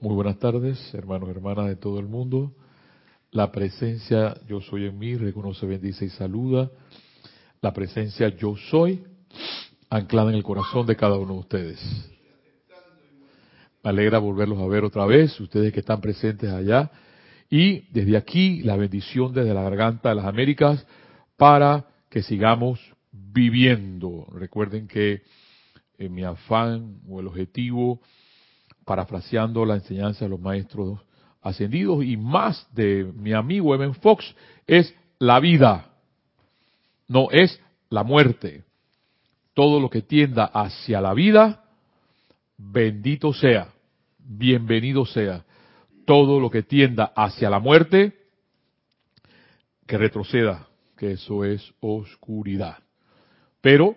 Muy buenas tardes, hermanos y hermanas de todo el mundo. La presencia yo soy en mí, reconoce, bendice y saluda. La presencia yo soy, anclada en el corazón de cada uno de ustedes. Me alegra volverlos a ver otra vez, ustedes que están presentes allá. Y desde aquí, la bendición desde la garganta de las Américas para que sigamos viviendo. Recuerden que en mi afán o el objetivo, parafraseando la enseñanza de los maestros ascendidos y más de mi amigo Evan Fox, es la vida, no es la muerte. Todo lo que tienda hacia la vida, bendito sea, bienvenido sea. Todo lo que tienda hacia la muerte, que retroceda, que eso es oscuridad. Pero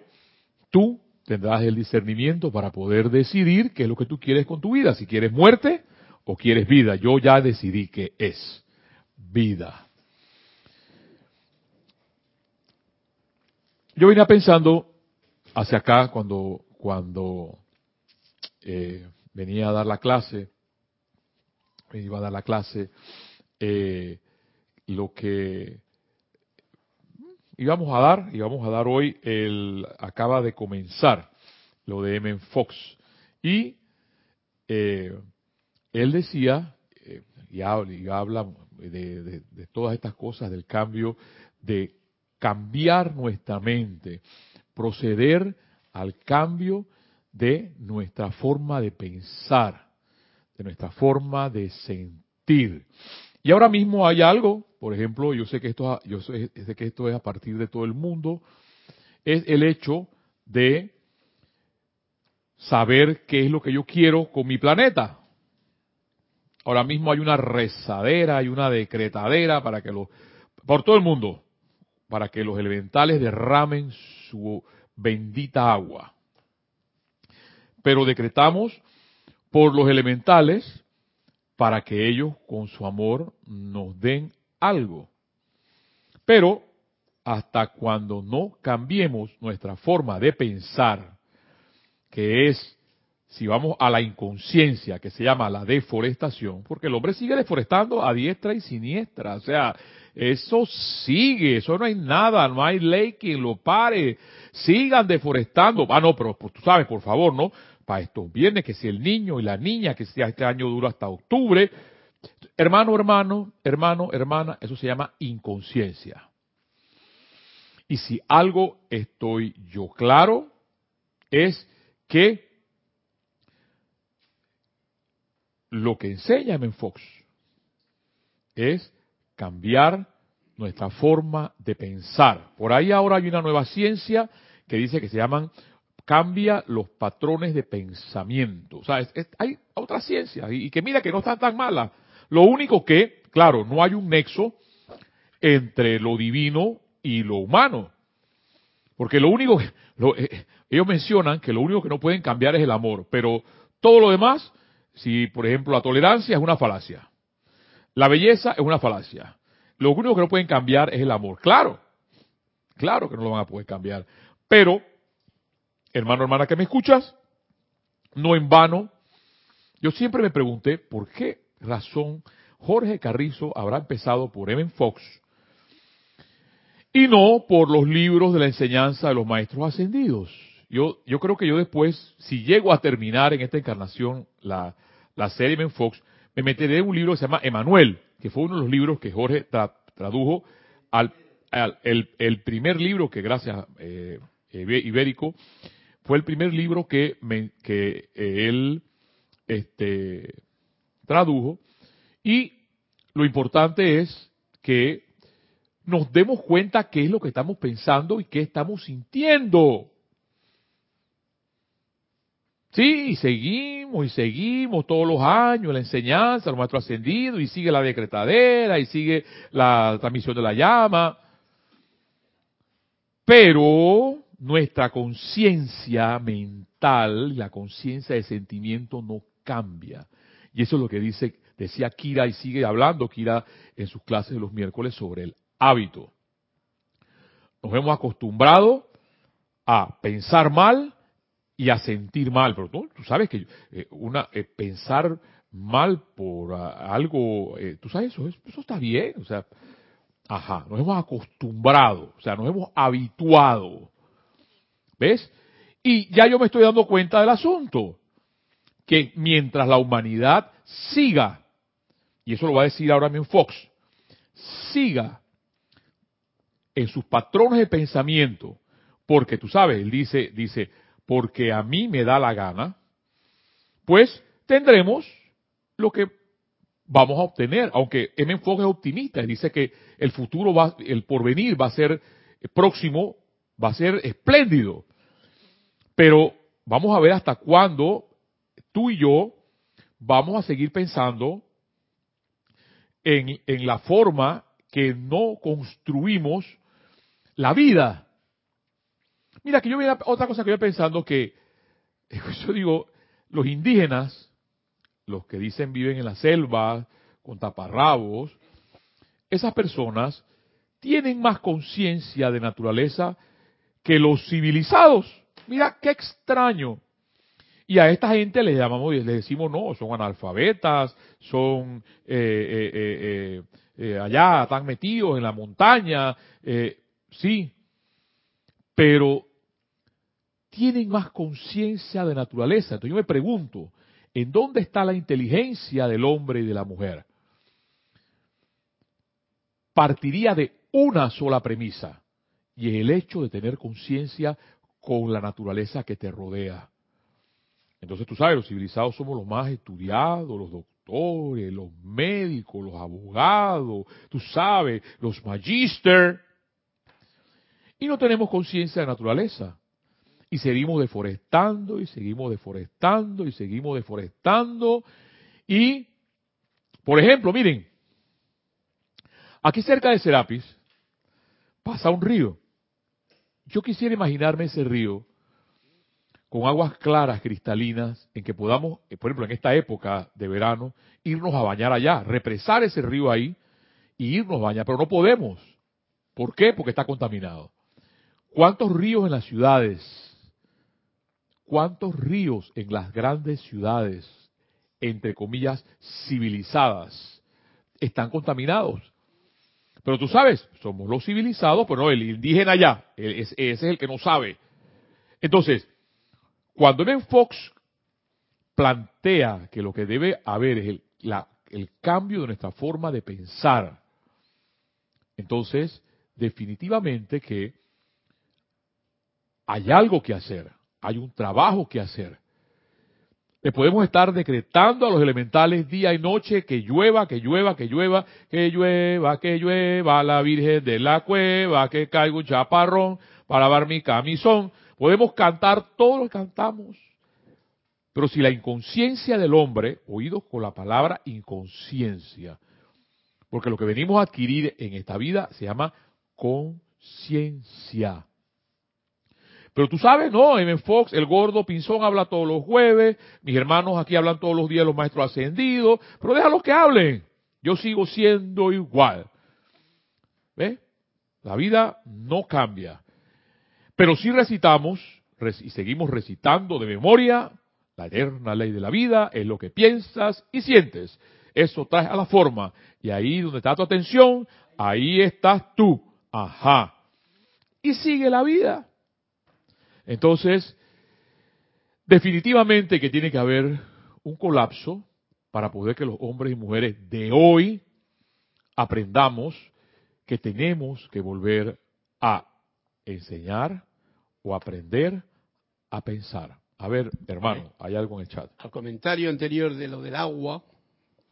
tú tendrás el discernimiento para poder decidir qué es lo que tú quieres con tu vida, si quieres muerte o quieres vida. Yo ya decidí que es vida. Yo venía pensando hacia acá cuando, cuando eh, venía a dar la clase, iba a dar la clase, eh, lo que íbamos a dar, íbamos a dar hoy, el, acaba de comenzar lo de M. Fox. Y eh, él decía, eh, y, habla, de, todas estas cosas, del cambio, de cambiar nuestra mente, proceder al cambio de nuestra forma de pensar, de nuestra forma de sentir. Y ahora mismo hay algo, por ejemplo, yo sé que esto, yo esto es a partir de todo el mundo, es el hecho de saber qué es lo que yo quiero con mi planeta. Ahora mismo hay una rezadera, hay una decretadera para que los, por todo el mundo, para que los elementales derramen su bendita agua. Pero decretamos por los elementales para que ellos con su amor nos den algo. Pero hasta cuando no cambiemos nuestra forma de pensar, que es, si vamos a la inconsciencia, que se llama la deforestación, porque el hombre sigue deforestando a diestra y siniestra, o sea, eso sigue, eso no hay nada, no hay ley que lo pare, sigan deforestando, ah no, pero pues, tú sabes, por favor, ¿no? Para estos viernes, que si el niño y la niña, que este año dura hasta octubre. Hermano, hermano, hermano, hermana, eso se llama inconsciencia. Y si algo estoy yo claro, es que lo que enseña en Fox es cambiar nuestra forma de pensar. Por ahí ahora hay una nueva ciencia que dice que se llaman cambia los patrones de pensamiento. O sea, hay otra ciencia y, que mira que no están tan malas. Lo único que, claro, no hay un nexo entre lo divino y lo humano. Porque lo único que, eh, ellos mencionan que lo único que no pueden cambiar es el amor, pero todo lo demás, si por ejemplo la tolerancia es una falacia, la belleza es una falacia, lo único que no pueden cambiar es el amor. Claro, claro que no lo van a poder cambiar, pero hermano, hermana que me escuchas, no en vano, yo siempre me pregunté por qué razón Jorge Carrizo habrá empezado por Evan Fox y no por los libros de la enseñanza de los maestros ascendidos. Yo, yo creo que yo después, si llego a terminar en esta encarnación la, la serie Evan Fox, me meteré en un libro que se llama Emanuel, que fue uno de los libros que Jorge tradujo al, el, primer libro que gracias eh, Ibérico fue el primer libro que, que eh, él este, tradujo. Y lo importante es que nos demos cuenta qué es lo que estamos pensando y qué estamos sintiendo. Sí, y seguimos y seguimos todos los años la enseñanza, los maestros ascendidos, y sigue la decretadera, y sigue la transmisión de la llama. Pero nuestra conciencia mental, la conciencia de sentimiento no cambia. Y eso es lo que dice, decía Kira y sigue hablando Kira en sus clases de los miércoles sobre el hábito. Nos hemos acostumbrado a pensar mal y a sentir mal, pero tú, sabes que eh, una eh, pensar mal por algo, eh, tú sabes, eso, eso está bien, o sea, ajá, nos hemos acostumbrado, o sea, nos hemos habituado, ¿ves? Y ya yo me estoy dando cuenta del asunto, que mientras la humanidad siga, y eso lo va a decir ahora mismo Fox, siga en sus patrones de pensamiento, porque tú sabes, él dice, dice, porque a mí me da la gana, pues tendremos lo que vamos a obtener, aunque M. Enfoque es optimista, dice que el futuro va, el porvenir va a ser próximo, va a ser espléndido. Pero vamos a ver hasta cuándo tú y yo vamos a seguir pensando en, en la forma que no construimos la vida. Mira, que yo otra cosa que yo pensando que, yo digo, los indígenas, los que dicen viven en la selva, con taparrabos, esas personas tienen más conciencia de naturaleza que los civilizados. Mira, qué extraño. Y a esta gente le llamamos, le decimos no, son analfabetas, son eh, eh, eh, allá, están metidos en la montaña, sí, pero tienen más conciencia de naturaleza. Entonces yo me pregunto, ¿en dónde está la inteligencia del hombre y de la mujer? Partiría de una sola premisa, y es el hecho de tener conciencia con la naturaleza que te rodea. Entonces tú sabes, los civilizados somos los más estudiados, los doctores, los médicos, los abogados, tú sabes, los magíster y no tenemos conciencia de naturaleza. Y seguimos deforestando y seguimos deforestando y seguimos deforestando. Y, por ejemplo, miren, aquí cerca de Serapis pasa un río. Yo quisiera imaginarme ese río con aguas claras, cristalinas, en que podamos, eh, por ejemplo, en esta época de verano, irnos a bañar allá, represar ese río ahí y irnos a bañar, pero no podemos. ¿Por qué? Porque está contaminado. ¿Cuántos ríos en las ciudades? ¿Cuántos ríos en las grandes ciudades, entre comillas, civilizadas, están contaminados? Pero tú sabes, somos los civilizados, pero no, el indígena ya, ese es el que no sabe. Entonces, cuando Ben Fox plantea que lo que debe haber es el, el cambio de nuestra forma de pensar, entonces, definitivamente que hay algo que hacer, hay un trabajo que hacer. Le podemos estar decretando a los elementales día y noche que llueva, que llueva, que llueva, que llueva, que llueva, la Virgen de la cueva, que caiga un chaparrón para lavar mi camisón. Podemos cantar todo lo que cantamos. Pero si la inconsciencia del hombre, oídos con la palabra inconsciencia, porque lo que venimos a adquirir en esta vida se llama conciencia. Pero tú sabes, no, M. Fox, el gordo Pinzón habla todos los jueves, mis hermanos aquí hablan todos los días, los maestros ascendidos, pero déjalos que hablen. Yo sigo siendo igual. ¿Ves? La vida no cambia. Pero si recitamos y seguimos recitando de memoria la eterna ley de la vida, es lo que piensas y sientes. Eso trae a la forma. Y ahí donde está tu atención, ahí estás tú. Ajá. Y sigue la vida. Entonces, definitivamente que tiene que haber un colapso para poder que los hombres y mujeres de hoy aprendamos que tenemos que volver a enseñar o aprender a pensar. A ver, hermano, hay algo en el chat. Al comentario anterior de lo del agua,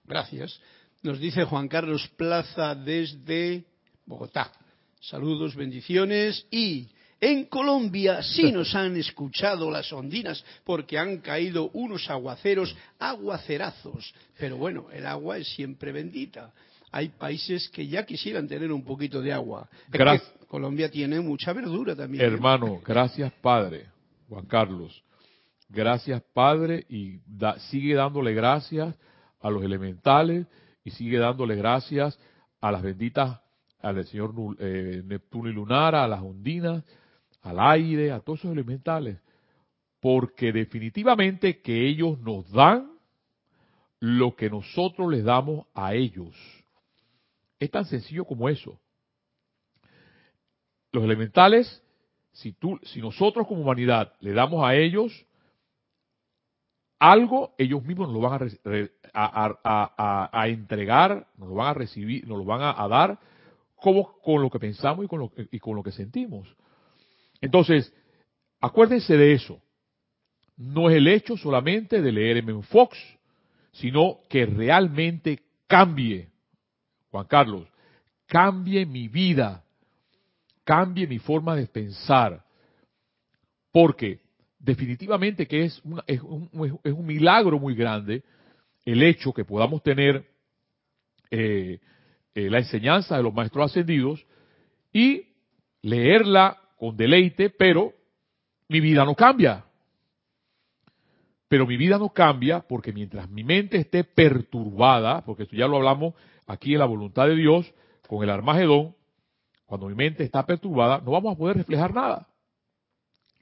gracias, nos dice Juan Carlos Plaza desde Bogotá. Saludos, bendiciones y en Colombia sí nos han escuchado las ondinas porque han caído unos aguaceros, aguacerazos. Pero bueno, el agua es siempre bendita. Hay países que ya quisieran tener un poquito de agua. Colombia tiene mucha verdura también. ¿eh? Hermano, gracias Padre, Juan Carlos. Gracias Padre y sigue dándole gracias a los elementales y sigue dándole gracias a las benditas, al señor eh, Neptuno y Lunara, a las ondinas, al aire, a todos esos elementales, porque definitivamente que ellos nos dan lo que nosotros les damos a ellos. Es tan sencillo como eso. Los elementales, si, tú, si nosotros como humanidad le damos a ellos algo, ellos mismos nos lo van a, a, entregar, nos lo van a recibir, nos lo van a, dar como con lo que pensamos y con lo, y con lo que sentimos. Entonces, acuérdense de eso. No es el hecho solamente de leer en Fox, sino que realmente cambie, Juan Carlos, cambie mi vida, cambie mi forma de pensar. Porque definitivamente que es, es, un, es, un, milagro muy grande el hecho que podamos tener eh, eh, la enseñanza de los maestros ascendidos y leerla con deleite, pero mi vida no cambia. Pero mi vida no cambia porque mientras mi mente esté perturbada, porque esto ya lo hablamos aquí en la voluntad de Dios, con el Armagedón, cuando mi mente está perturbada, no vamos a poder reflejar nada.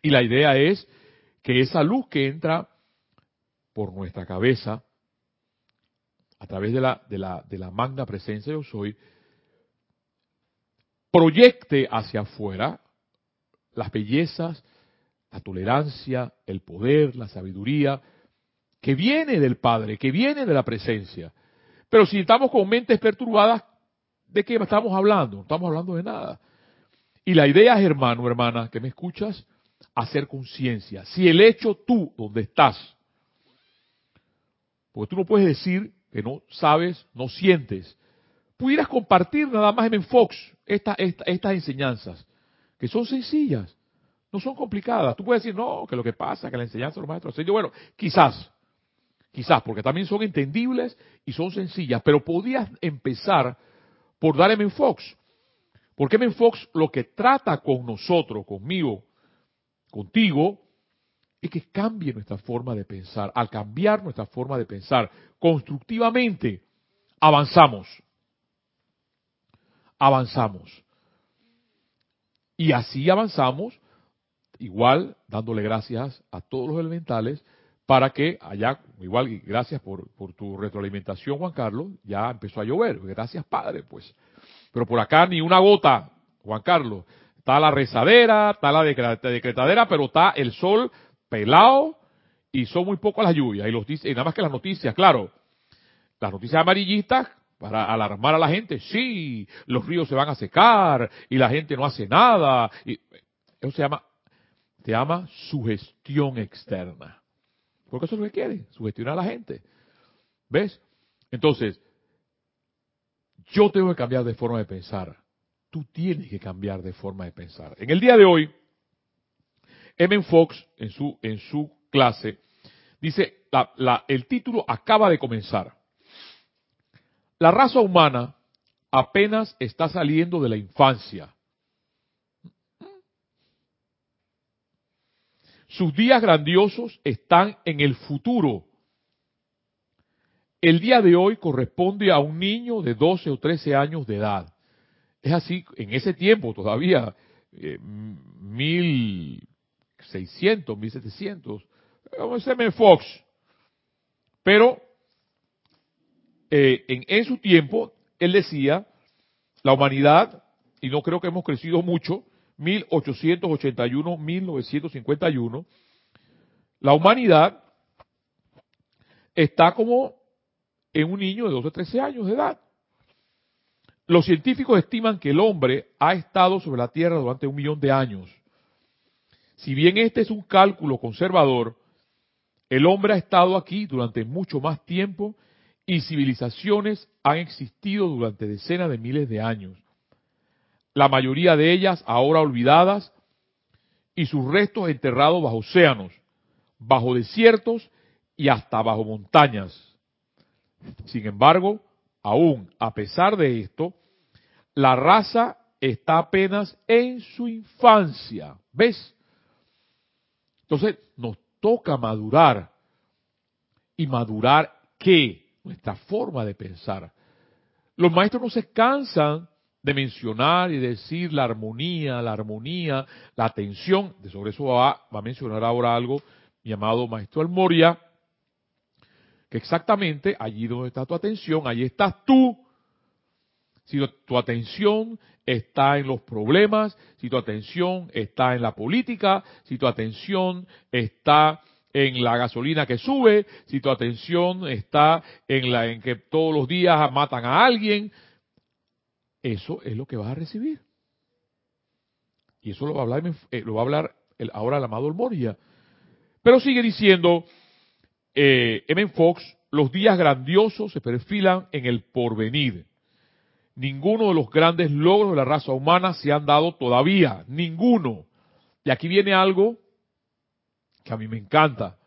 Y la idea es que esa luz que entra por nuestra cabeza, a través de la, de la, de la magna presencia yo soy, proyecte hacia afuera las bellezas, la tolerancia, el poder, la sabiduría, que viene del Padre, que viene de la presencia. Pero si estamos con mentes perturbadas, ¿de qué estamos hablando? No estamos hablando de nada. Y la idea es, hermano, hermana, que me escuchas, hacer conciencia. Si el hecho tú, donde estás, porque tú no puedes decir que no sabes, no sientes, pudieras compartir nada más en Fox estas enseñanzas, que son sencillas. No son complicadas. Tú puedes decir, no, que lo que pasa, que la enseñanza de los maestros bueno, quizás, quizás, porque también son entendibles y son sencillas, pero podías empezar por dar M. Fox. Porque M. Fox lo que trata con nosotros, conmigo, contigo, es que cambie nuestra forma de pensar. Al cambiar nuestra forma de pensar constructivamente, avanzamos. Avanzamos. Y así avanzamos igual dándole gracias a todos los elementales para que allá, igual gracias por, tu retroalimentación Juan Carlos, ya empezó a llover, gracias Padre, pues. Pero por acá ni una gota, Juan Carlos. Está la rezadera, está la decretadera, pero está el sol pelado y son muy pocas las lluvias. Y, los, y nada más que las noticias, claro, las noticias amarillistas para alarmar a la gente, sí, los ríos se van a secar y la gente no hace nada. Y eso se llama se llama sugestión externa. Porque eso es lo que quiere, sugestionar a la gente. ¿Ves? Entonces, yo tengo que cambiar de forma de pensar. Tú tienes que cambiar de forma de pensar. En el día de hoy, M. Fox, en su, en su clase, dice, el título acaba de comenzar. La raza humana apenas está saliendo de la infancia Sus días grandiosos están en el futuro. El día de hoy corresponde a un niño de 12 o 13 años de edad. Es así, en ese tiempo todavía, eh, 1600, 1700, como. Fox. Pero eh, en, su tiempo, él decía, la humanidad, y no creo que hemos crecido mucho, 1881-1951, la humanidad está como en un niño de 12 o 13 años de edad. Los científicos estiman que el hombre ha estado sobre la Tierra durante un millón de años. Si bien este es un cálculo conservador, el hombre ha estado aquí durante mucho más tiempo y civilizaciones han existido durante decenas de miles de años la mayoría de ellas ahora olvidadas, y sus restos enterrados bajo océanos, bajo desiertos y hasta bajo montañas. Sin embargo, aún a pesar de esto, la raza está apenas en su infancia. ¿Ves? Entonces nos toca madurar. ¿Y madurar qué? Nuestra forma de pensar. Los maestros no se cansan de mencionar y decir la armonía, la armonía, la atención. De sobre eso va, a mencionar ahora algo mi amado maestro Almoria. que exactamente allí donde está tu atención, allí estás tú. Si tu atención está en los problemas, si tu atención está en la política, si tu atención está en la gasolina que sube, si tu atención está en la en que todos los días matan a alguien, eso es lo que vas a recibir. Y eso lo va a hablar, eh, lo va a hablar ahora el amado Moria. Pero sigue diciendo eh, M. Fox, los días grandiosos se perfilan en el porvenir. Ninguno de los grandes logros de la raza humana se han dado todavía, ninguno. Y aquí viene algo que a mí me encanta.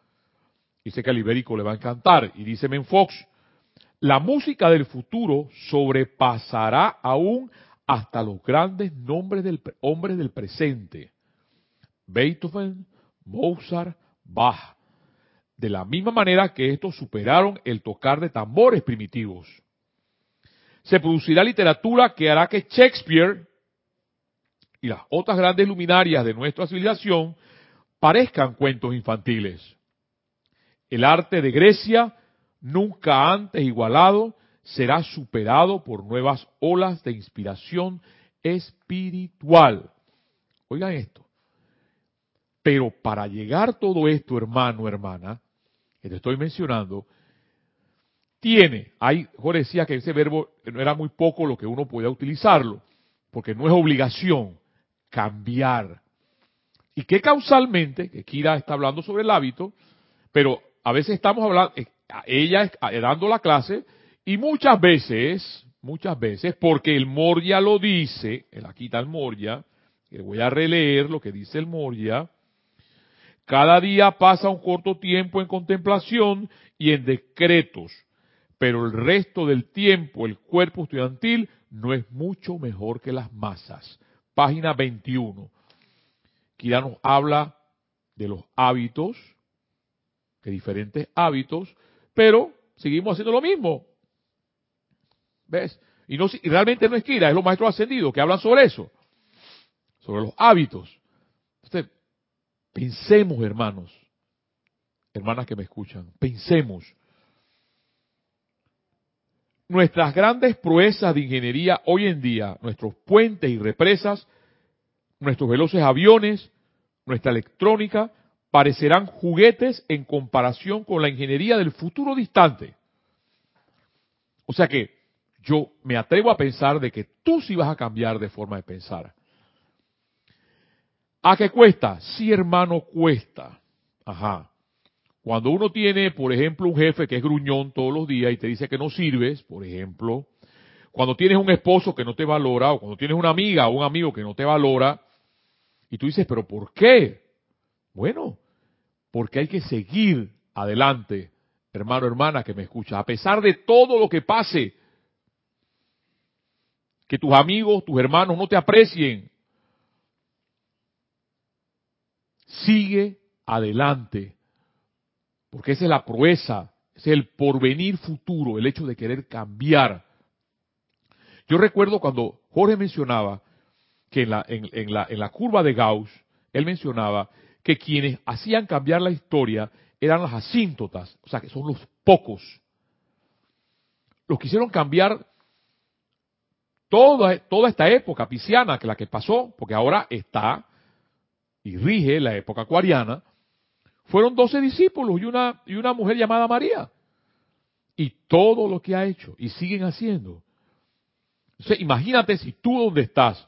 Y sé que al ibérico le va a encantar. Y dice Fox, la música del futuro sobrepasará aún hasta los grandes nombres del, hombres del presente. Beethoven, Mozart, Bach. De la misma manera que estos superaron el tocar de tambores primitivos. Se producirá literatura que hará que Shakespeare y las otras grandes luminarias de nuestra civilización parezcan cuentos infantiles. El arte de Grecia, nunca antes igualado, será superado por nuevas olas de inspiración espiritual. Oigan esto. Pero para llegar todo esto, hermano, hermana, que te estoy mencionando, tiene, hay, Jorge decía que ese verbo no era muy poco lo que uno podía utilizarlo, porque no es obligación, cambiar. Y que causalmente, que Kira está hablando sobre el hábito, pero a veces estamos hablando, eh, ella eh, dando la clase, y muchas veces, muchas veces, porque el Moria lo dice, aquí está el Moria, que voy a releer lo que dice el Moria, cada día pasa un corto tiempo en contemplación y en decretos, pero el resto del tiempo el cuerpo estudiantil no es mucho mejor que las masas. Página 21. Ya nos habla de los hábitos, de diferentes hábitos, pero seguimos haciendo lo mismo. ¿Ves? Y, no, realmente no es Kira, es los maestros ascendidos que hablan sobre eso, sobre los hábitos. Entonces, pensemos, hermanos, hermanas que me escuchan, pensemos. Nuestras grandes proezas de ingeniería hoy en día, nuestros puentes y represas, nuestros veloces aviones, nuestra electrónica, parecerán juguetes en comparación con la ingeniería del futuro distante. O sea que yo me atrevo a pensar de que tú sí vas a cambiar de forma de pensar. ¿A qué cuesta? Sí, hermano, cuesta. Ajá. Cuando uno tiene, por ejemplo, un jefe que es gruñón todos los días y te dice que no sirves, por ejemplo, cuando tienes un esposo que no te valora, o cuando tienes una amiga o un amigo que no te valora, y tú dices, pero ¿por qué? Bueno, porque hay que seguir adelante, hermano, hermana que me escucha, a pesar de todo lo que pase, que tus amigos, tus hermanos no te aprecien. Sigue adelante, porque esa es la proeza, es el porvenir futuro, el hecho de querer cambiar. Yo recuerdo cuando Jorge mencionaba que en la, en, la, en la curva de Gauss, él mencionaba que quienes hacían cambiar la historia eran las asíntotas, o sea que son los pocos. Los que hicieron cambiar toda, toda esta época pisciana, que la que pasó, porque ahora está y rige la época acuariana, fueron doce discípulos y una, y una mujer llamada María. Y todo lo que ha hecho, y siguen haciendo. Imagínate si tú donde estás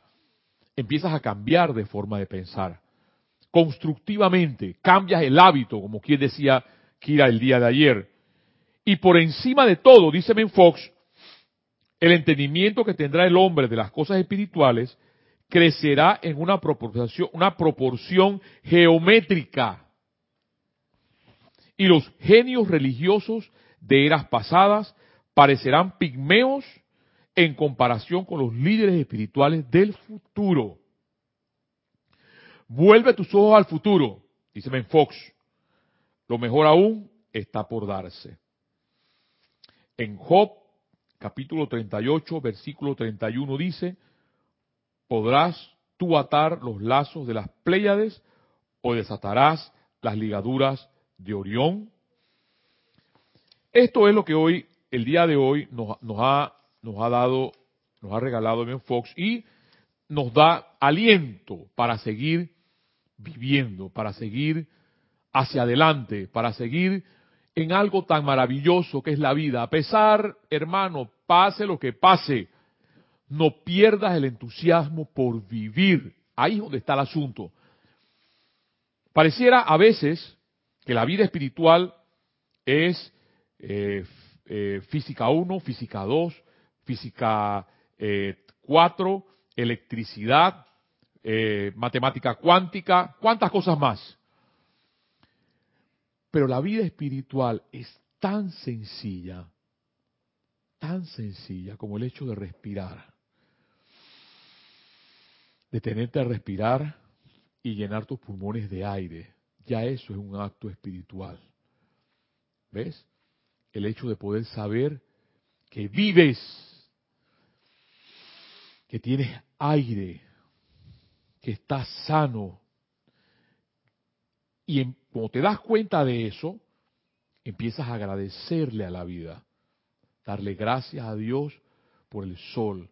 empiezas a cambiar de forma de pensar. Constructivamente, cambias el hábito, como quien decía Kira el día de ayer. Y por encima de todo, dice Ben Fox, el entendimiento que tendrá el hombre de las cosas espirituales crecerá en una proporción, una proporción geométrica. Y los genios religiosos de eras pasadas parecerán pigmeos en comparación con los líderes espirituales del futuro. Vuelve tus ojos al futuro, dice Ben Fox. Lo mejor aún está por darse. En Job capítulo 38, versículo 31 dice, ¿podrás tú atar los lazos de las Pléyades o desatarás las ligaduras de Orión? Esto es lo que hoy, el día de hoy, nos, nos ha, nos ha dado, nos ha regalado Ben Fox y nos da aliento para seguir viviendo, para seguir hacia adelante, para seguir en algo tan maravilloso que es la vida. A pesar, hermano, pase lo que pase, no pierdas el entusiasmo por vivir. Ahí es donde está el asunto. Pareciera a veces que la vida espiritual es eh, eh, física 1, física 2, física 4, eh, electricidad, matemática cuántica, cuántas cosas más. Pero la vida espiritual es tan sencilla, tan sencilla como el hecho de respirar. Detenerte a respirar y llenar tus pulmones de aire. Ya eso es un acto espiritual. ¿Ves? El hecho de poder saber que vives, que tienes aire, que estás sano, y cuando te das cuenta de eso, empiezas a agradecerle a la vida, darle gracias a Dios por el sol,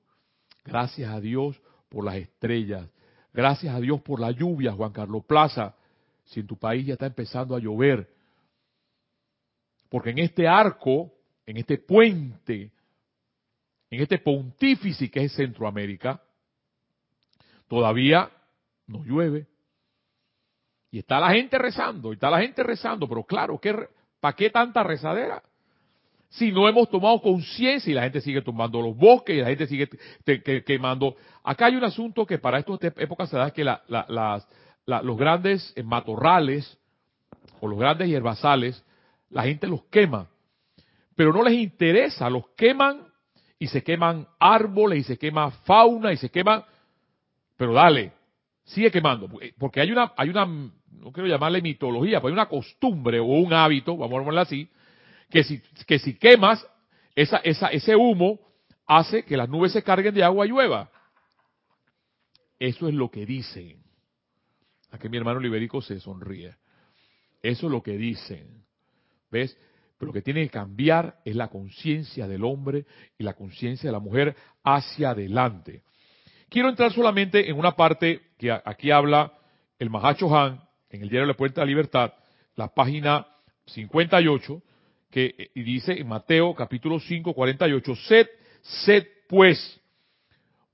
gracias a Dios por las estrellas, gracias a Dios por la lluvia, Juan Carlos Plaza, si en tu país ya está empezando a llover. Porque en este arco, en este puente, en este pontífice que es Centroamérica, todavía no llueve. Y está la gente rezando, y está la gente rezando, pero claro, ¿para qué tanta rezadera? Si no hemos tomado conciencia y la gente sigue tomando los bosques y la gente sigue quemando. Acá hay un asunto que para estas épocas se da que los grandes matorrales o los grandes hierbazales, la gente los quema. Pero no les interesa, los queman y se queman árboles y se quema fauna y se queman. Pero dale, sigue quemando. Porque hay una, hay una no quiero llamarle mitología, pero hay una costumbre o un hábito, vamos a llamarlo así, que si, que si quemas, esa, esa, ese humo hace que las nubes se carguen de agua y llueva. Eso es lo que dicen. Aquí mi hermano Liberico se sonríe. Eso es lo que dicen. ¿Ves? Pero lo que tiene que cambiar es la conciencia del hombre y la conciencia de la mujer hacia adelante. Quiero entrar solamente en una parte que aquí habla el Mahacho Han en el diario La Puerta de la Libertad, la página 58, que eh, dice en Mateo capítulo 5, 48, sed, sed pues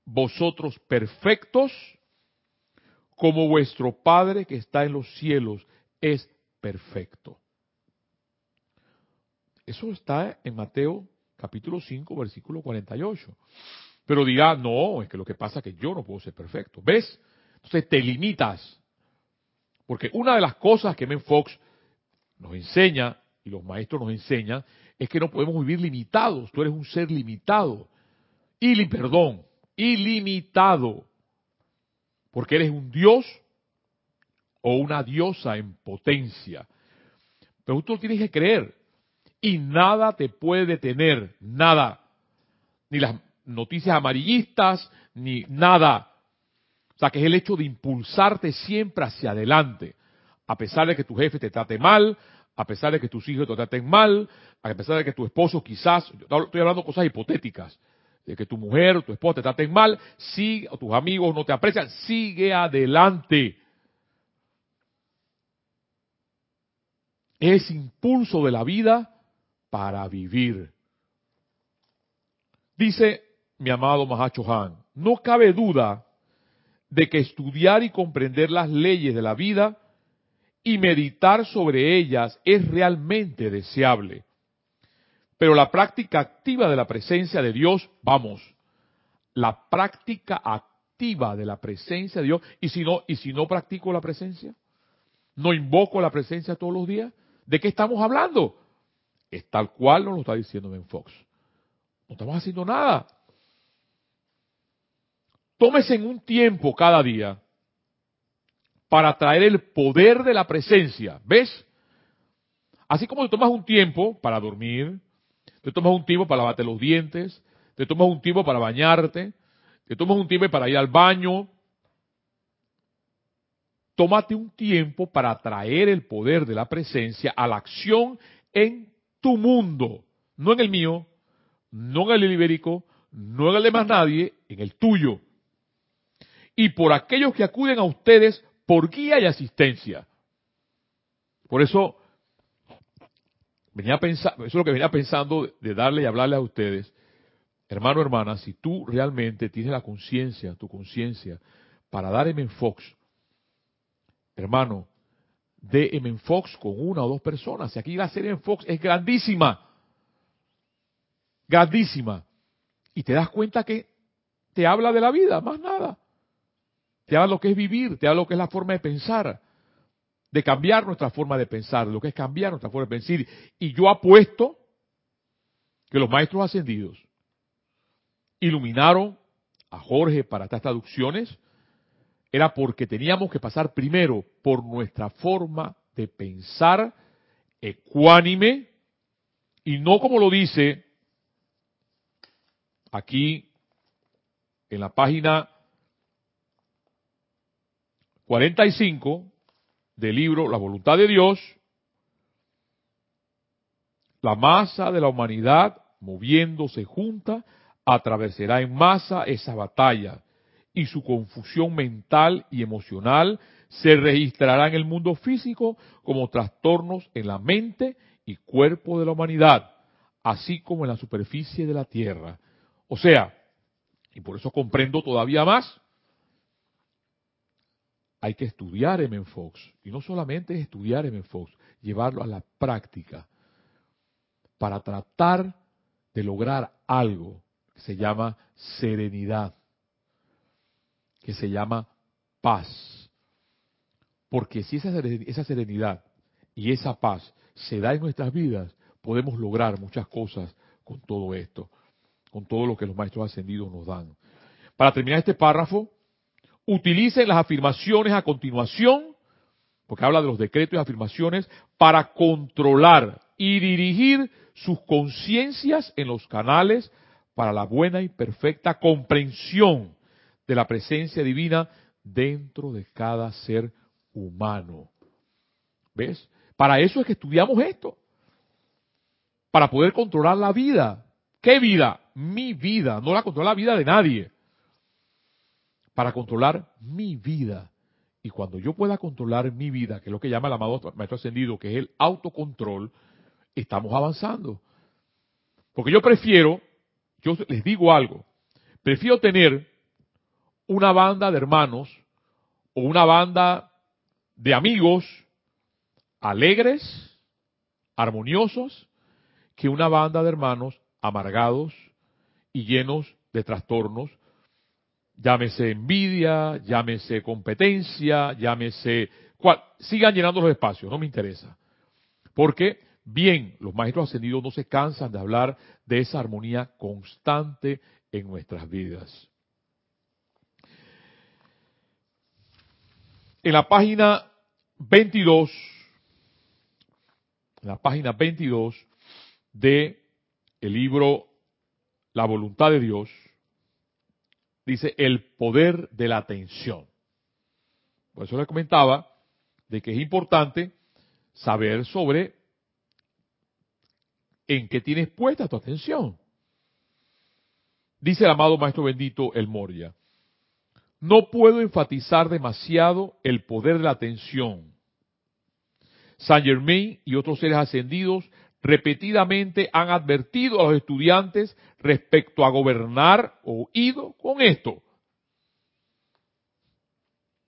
vosotros perfectos como vuestro Padre que está en los cielos es perfecto. Eso está en Mateo capítulo 5, versículo 48. Pero diga, no, es que lo que pasa es que yo no puedo ser perfecto. ¿Ves? Entonces te limitas. Porque una de las cosas que Men Fox nos enseña, y los maestros nos enseñan, es que no podemos vivir limitados. Tú eres un ser limitado. Y, perdón, ilimitado. Porque eres un dios o una diosa en potencia. Pero tú lo tienes que creer. Y nada te puede detener. Nada. Ni las noticias amarillistas, ni nada. O sea, que es el hecho de impulsarte siempre hacia adelante. A pesar de que tu jefe te trate mal, a pesar de que tus hijos te traten mal, a pesar de que tu esposo quizás, estoy hablando de cosas hipotéticas, de que tu mujer o tu esposo te traten mal, si o tus amigos no te aprecian, sigue adelante. Es impulso de la vida para vivir. Dice mi amado Mahacho Han, no cabe duda de que estudiar y comprender las leyes de la vida y meditar sobre ellas es realmente deseable. Pero la práctica activa de la presencia de Dios, vamos, la práctica activa de la presencia de Dios, y si no, y si no practico la presencia, no invoco la presencia todos los días, ¿de qué estamos hablando? Es tal cual nos lo está diciendo Ben Fox. No estamos haciendo nada. Tómese en un tiempo cada día para traer el poder de la presencia. ¿Ves? Así como te tomas un tiempo para dormir, te tomas un tiempo para lavarte los dientes, te tomas un tiempo para bañarte, te tomas un tiempo para ir al baño. Tómate un tiempo para traer el poder de la presencia a la acción en tu mundo, no en el mío, no en el ibérico, no en el de más nadie, en el tuyo. Y por aquellos que acuden a ustedes por guía y asistencia. Por eso, venía pensando, eso es lo que venía pensando de darle y hablarle a ustedes. Hermano, hermana, si tú realmente tienes la conciencia, tu conciencia, para dar M Fox, hermano, de M Fox con una o dos personas. Y aquí la serie en Fox es grandísima. Grandísima. Y te das cuenta que te habla de la vida, más nada. Te habla lo que es vivir, te habla lo que es la forma de pensar, de cambiar nuestra forma de pensar, lo que es cambiar nuestra forma de pensar. Y yo apuesto que los maestros ascendidos iluminaron a Jorge para estas traducciones, era porque teníamos que pasar primero por nuestra forma de pensar ecuánime y no como lo dice aquí en la página 45 del libro La voluntad de Dios, la masa de la humanidad moviéndose junta atravesará en masa esa batalla y su confusión mental y emocional se registrará en el mundo físico como trastornos en la mente y cuerpo de la humanidad, así como en la superficie de la tierra. O sea, y por eso comprendo todavía más, hay que estudiar M. Fox. Y no solamente estudiar M. Fox, llevarlo a la práctica para tratar de lograr algo que se llama serenidad, que se llama paz. Porque si esa, serenidad y esa paz se da en nuestras vidas, podemos lograr muchas cosas con todo esto, con todo lo que los maestros ascendidos nos dan. Para terminar este párrafo, utilicen las afirmaciones a continuación, porque habla de los decretos y afirmaciones, para controlar y dirigir sus conciencias en los canales para la buena y perfecta comprensión de la presencia divina dentro de cada ser humano. ¿Ves? Para eso es que estudiamos esto. Para poder controlar la vida. ¿Qué vida? Mi vida. No la controla la vida de nadie. Para controlar mi vida. Y cuando yo pueda controlar mi vida, que es lo que llama el amado Maestro Ascendido, que es el autocontrol, estamos avanzando. Porque yo prefiero yo les digo algo, prefiero tener una banda de hermanos o una banda de amigos alegres, armoniosos, que una banda de hermanos amargados y llenos de trastornos, llámese envidia, llámese competencia, llámese... Cual, sigan llenando los espacios, no me interesa. Porque Bien, los maestros ascendidos no se cansan de hablar de esa armonía constante en nuestras vidas. En la página 22, en la página 22 de el libro La voluntad de Dios, dice el poder de la atención. Por eso les comentaba de que es importante saber sobre en qué tienes puesta tu atención. Dice el amado Maestro Bendito El Moria, no puedo enfatizar demasiado el poder de la atención. Saint Germain y otros seres ascendidos repetidamente han advertido a los estudiantes respecto a gobernar oído con esto.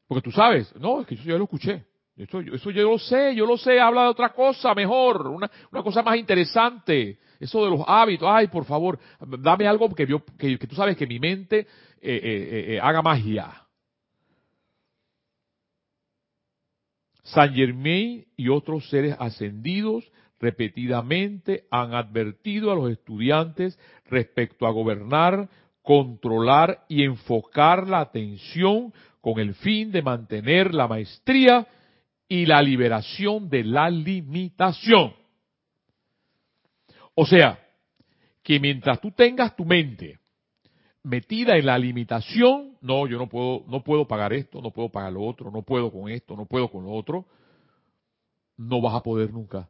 Porque tú sabes, no, es que yo ya lo escuché. Eso, eso yo lo sé, yo lo sé, habla de otra cosa mejor, una, cosa más interesante. Eso de los hábitos, ay, por favor, dame algo que, yo, que, tú sabes que mi mente eh, eh, eh, haga magia. San Germain y otros seres ascendidos repetidamente han advertido a los estudiantes respecto a gobernar, controlar y enfocar la atención con el fin de mantener la maestría y la liberación de la limitación. O sea, que mientras tú tengas tu mente metida en la limitación, no, yo no puedo, no puedo pagar esto, no puedo pagar lo otro, no puedo con esto, no puedo con lo otro, no vas a poder nunca.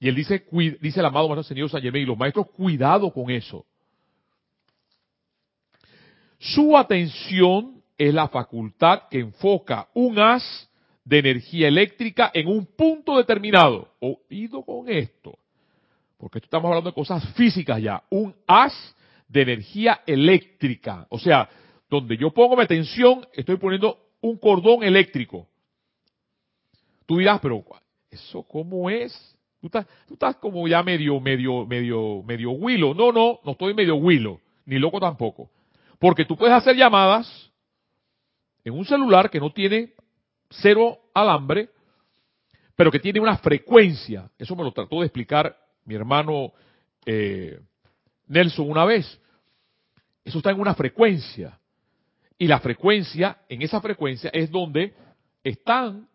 Y él dice, dice el amado maestro señor San Germán y los maestros, cuidado con eso. Su atención es la facultad que enfoca un haz de energía eléctrica en un punto determinado. Oído con esto, porque estamos hablando de cosas físicas ya. Un haz de energía eléctrica. O sea, donde yo pongo mi atención, estoy poniendo un cordón eléctrico. Tú dirás, pero ¿eso cómo es? Tú estás, tú estás como ya medio, medio, medio, medio huilo. No, no, no estoy medio huilo, ni loco tampoco. Porque tú puedes hacer llamadas en un celular que no tiene cero alambre, pero que tiene una frecuencia. Eso me lo trató de explicar mi hermano eh, Nelson una vez. Eso está en una frecuencia. Y la frecuencia, en esa frecuencia es donde están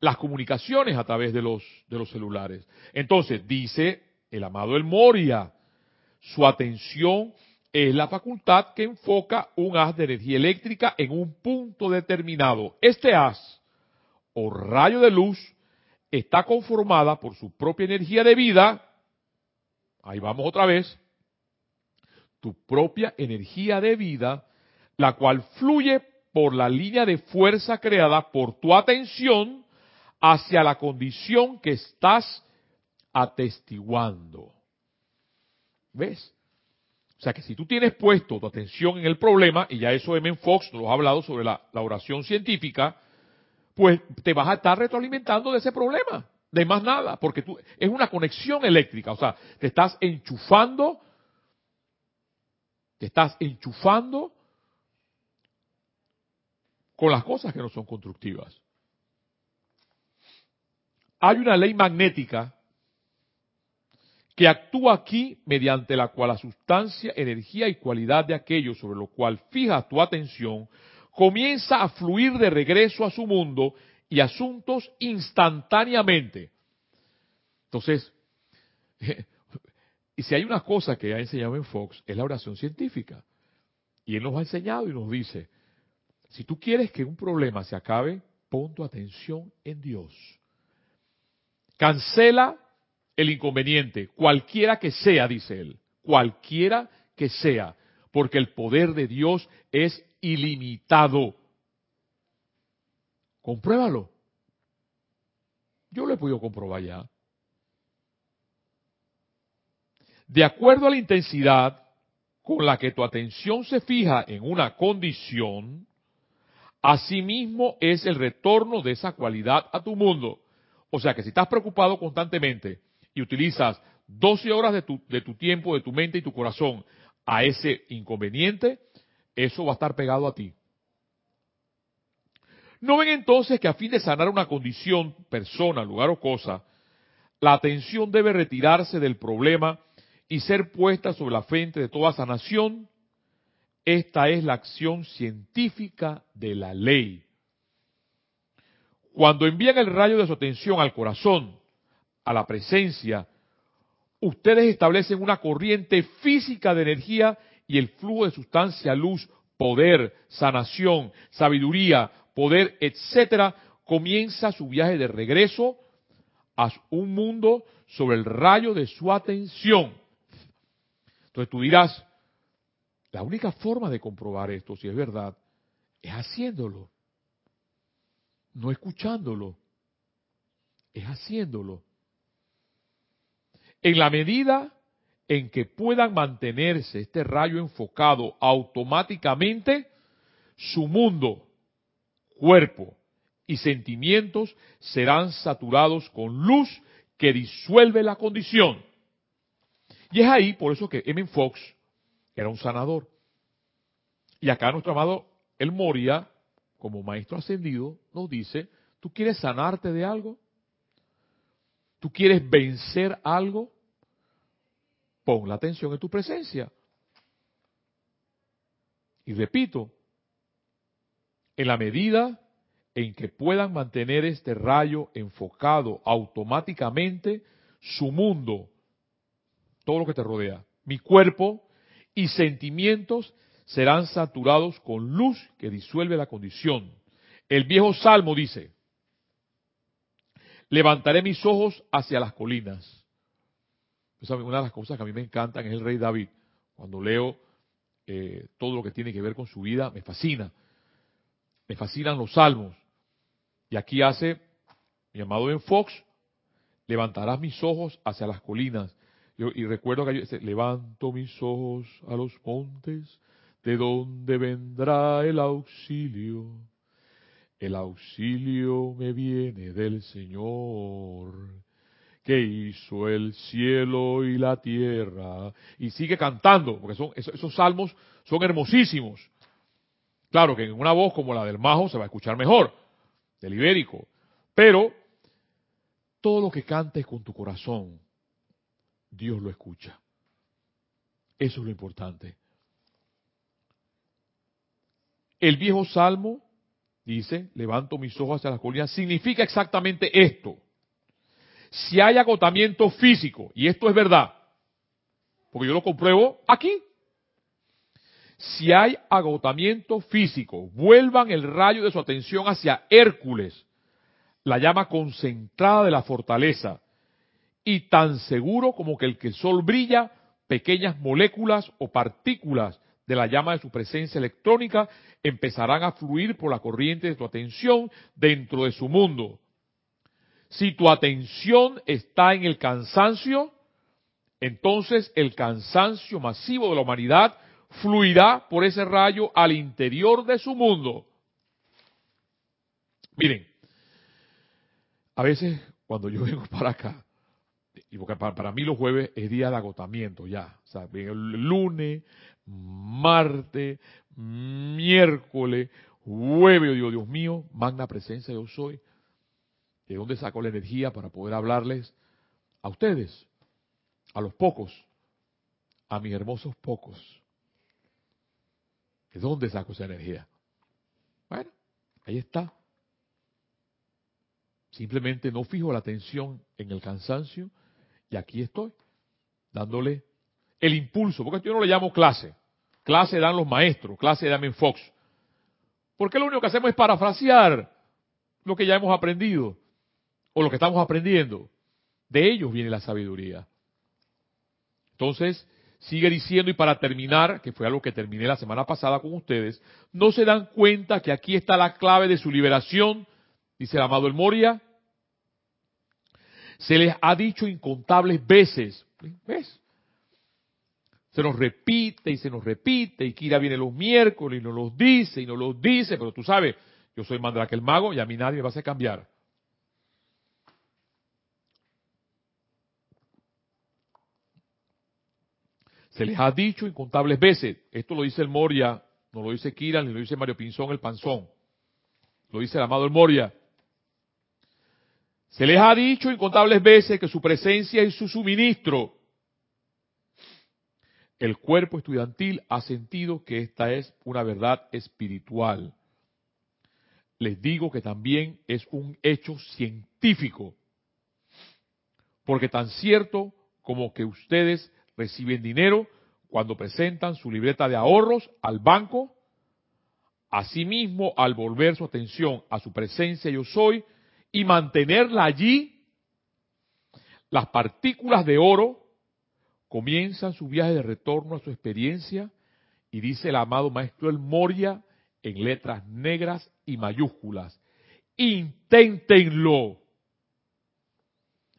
las comunicaciones a través de los, de los celulares. Entonces, dice el amado El Moria, su atención es la facultad que enfoca un haz de energía eléctrica en un punto determinado. Este haz o rayo de luz está conformada por su propia energía de vida. Ahí vamos otra vez. Tu propia energía de vida, la cual fluye por la línea de fuerza creada por tu atención hacia la condición que estás atestiguando. ¿Ves? O sea que si tú tienes puesto tu atención en el problema, y ya eso M. Fox nos lo ha hablado sobre la, oración científica, pues te vas a estar retroalimentando de ese problema, de más nada, porque tú, es una conexión eléctrica, o sea, te estás enchufando, te estás enchufando con las cosas que no son constructivas. Hay una ley magnética que actúa aquí mediante la cual la sustancia, energía y cualidad de aquello sobre lo cual fija tu atención comienza a fluir de regreso a su mundo y asuntos instantáneamente. Entonces, y si hay una cosa que ha enseñado en Fox, es la oración científica. Y él nos ha enseñado y nos dice, si tú quieres que un problema se acabe, pon tu atención en Dios. Cancela el inconveniente, cualquiera que sea, dice él, cualquiera que sea, porque el poder de Dios es ilimitado. Compruébalo. Yo lo he podido comprobar ya. De acuerdo a la intensidad con la que tu atención se fija en una condición, asimismo es el retorno de esa cualidad a tu mundo. O sea que si estás preocupado constantemente y utilizas 12 horas de tu, tiempo, de tu mente y tu corazón a ese inconveniente, eso va a estar pegado a ti. ¿No ven entonces que a fin de sanar una condición, persona, lugar o cosa, la atención debe retirarse del problema y ser puesta sobre la frente de toda sanación? Esta es la acción científica de la ley. Cuando envían el rayo de su atención al corazón, a la presencia, ustedes establecen una corriente física de energía y el flujo de sustancia, luz, poder, sanación, sabiduría, poder, etcétera, comienza su viaje de regreso a un mundo sobre el rayo de su atención. Entonces tú dirás, la única forma de comprobar esto, si es verdad, es haciéndolo, no escuchándolo, es haciéndolo. En la medida en que puedan mantenerse este rayo enfocado automáticamente, su mundo, cuerpo y sentimientos serán saturados con luz que disuelve la condición. Y es ahí por eso que M. Fox era un sanador. Y acá nuestro amado El Moria, como maestro ascendido, nos dice, ¿tú quieres sanarte de algo? ¿Tú quieres vencer algo? Pon la atención en tu presencia. Y repito, en la medida en que puedan mantener este rayo enfocado automáticamente, su mundo, todo lo que te rodea, mi cuerpo y sentimientos serán saturados con luz que disuelve la condición. El viejo salmo dice, levantaré mis ojos hacia las colinas. Una de las cosas que a mí me encantan es el rey David. Cuando leo eh, todo lo que tiene que ver con su vida, me fascina. Me fascinan los salmos. Y aquí hace mi amado Ben Fox, levantarás mis ojos hacia las colinas. y recuerdo que yo levanto mis ojos a los montes, de donde vendrá el auxilio. El auxilio me viene del Señor, que hizo el cielo y la tierra. Y sigue cantando, porque son, esos, salmos son hermosísimos. Claro que en una voz como la del Majo se va a escuchar mejor, del ibérico. Pero todo lo que cantes con tu corazón, Dios lo escucha. Eso es lo importante. El viejo salmo dice, levanto mis ojos hacia las colinas, significa exactamente esto. Si hay agotamiento físico, y esto es verdad, porque yo lo compruebo aquí, si hay agotamiento físico, vuelvan el rayo de su atención hacia Hércules, la llama concentrada de la fortaleza, y tan seguro como que el que el sol brilla, pequeñas moléculas o partículas de la llama de su presencia electrónica empezarán a fluir por la corriente de tu atención dentro de su mundo. Si tu atención está en el cansancio, entonces el cansancio masivo de la humanidad fluirá por ese rayo al interior de su mundo. Miren, a veces cuando yo vengo para acá, y porque para, mí los jueves es día de agotamiento ya, o sea, el lunes, martes, miércoles, jueves, digo, Dios mío, magna presencia yo soy. ¿De dónde saco la energía para poder hablarles a ustedes, a los pocos, a mis hermosos pocos? ¿De dónde saco esa energía? Bueno, ahí está. Simplemente no fijo la atención en el cansancio y aquí estoy, dándole el impulso, porque yo no le llamo clase. Clase dan los maestros, clase dan en Fox. Porque lo único que hacemos es parafrasear lo que ya hemos aprendido o lo que estamos aprendiendo. De ellos viene la sabiduría. Entonces, sigue diciendo, y para terminar, que fue algo que terminé la semana pasada con ustedes, no se dan cuenta que aquí está la clave de su liberación, dice el amado El Moria, se les ha dicho incontables veces. ¿Ves? Se nos repite y se nos repite, y Kira viene los miércoles y nos los dice y nos los dice, pero tú sabes, yo soy Mandrake el mago y a mí nadie me va a hacer cambiar. Se les ha dicho incontables veces, esto lo dice el Moria, no lo dice Kira ni lo dice Mario Pinzón el Panzón, lo dice el amado el Moria. Se les ha dicho incontables veces que su presencia y su suministro. El cuerpo estudiantil ha sentido que esta es una verdad espiritual. Les digo que también es un hecho científico. Porque tan cierto como que ustedes reciben dinero cuando presentan su libreta de ahorros al banco, asimismo al volver su atención a su presencia yo soy, y mantenerla allí, las partículas de oro comienzan su viaje de retorno a su experiencia y dice el amado maestro El Moria en letras negras y mayúsculas, inténtenlo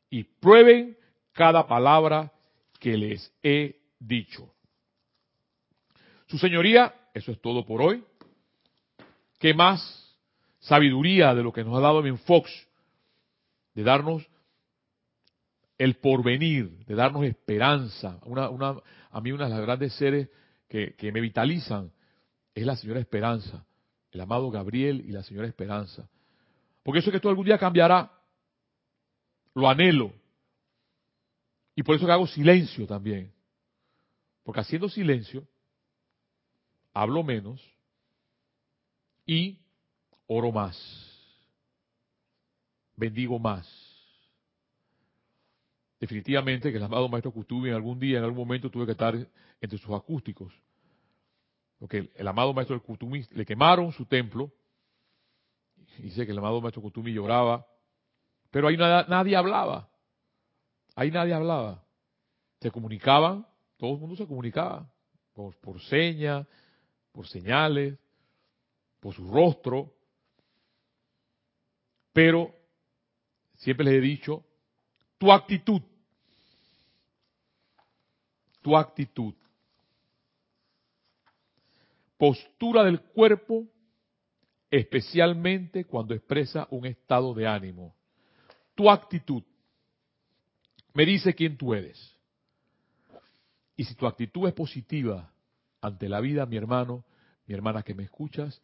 y prueben cada palabra que les he dicho. Su señoría, eso es todo por hoy. ¿Qué más sabiduría de lo que nos ha dado Ben Fox de darnos el porvenir, de darnos esperanza. Una, una, a mí una de las grandes seres que, que me vitalizan es la señora Esperanza, el amado Gabriel y la señora Esperanza. Porque eso es que esto algún día cambiará. Lo anhelo. Y por eso que hago silencio también. Porque haciendo silencio, hablo menos y oro más bendigo más. Definitivamente que el amado Maestro Kutubi en algún día, en algún momento, tuve que estar entre sus acústicos. Porque el, amado Maestro Kutubi le quemaron su templo. Dice que el amado Maestro Kutubi lloraba Pero ahí nadie hablaba. Ahí nadie hablaba. Se comunicaban, todo el mundo se comunicaba, por, por señas, por señales, por su rostro. Pero siempre les he dicho, tu actitud, tu actitud, postura del cuerpo, especialmente cuando expresa un estado de ánimo. Tu actitud me dice quién tú eres. Y si tu actitud es positiva ante la vida, mi hermano, mi hermana que me escuchas,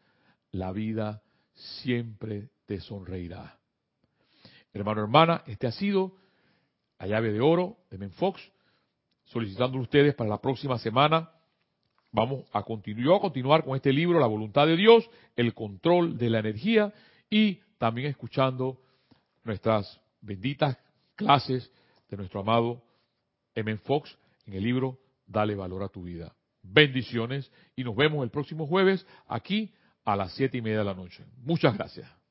la vida siempre te sonreirá. Hermano, hermana, este ha sido la llave de oro de Menfox, solicitando ustedes para la próxima semana. Vamos a continuar, a continuar con este libro, La voluntad de Dios, el control de la energía y también escuchando nuestras benditas clases de nuestro amado M. Fox en el libro Dale valor a tu vida. Bendiciones y nos vemos el próximo jueves aquí a las siete y media de la noche. Muchas gracias.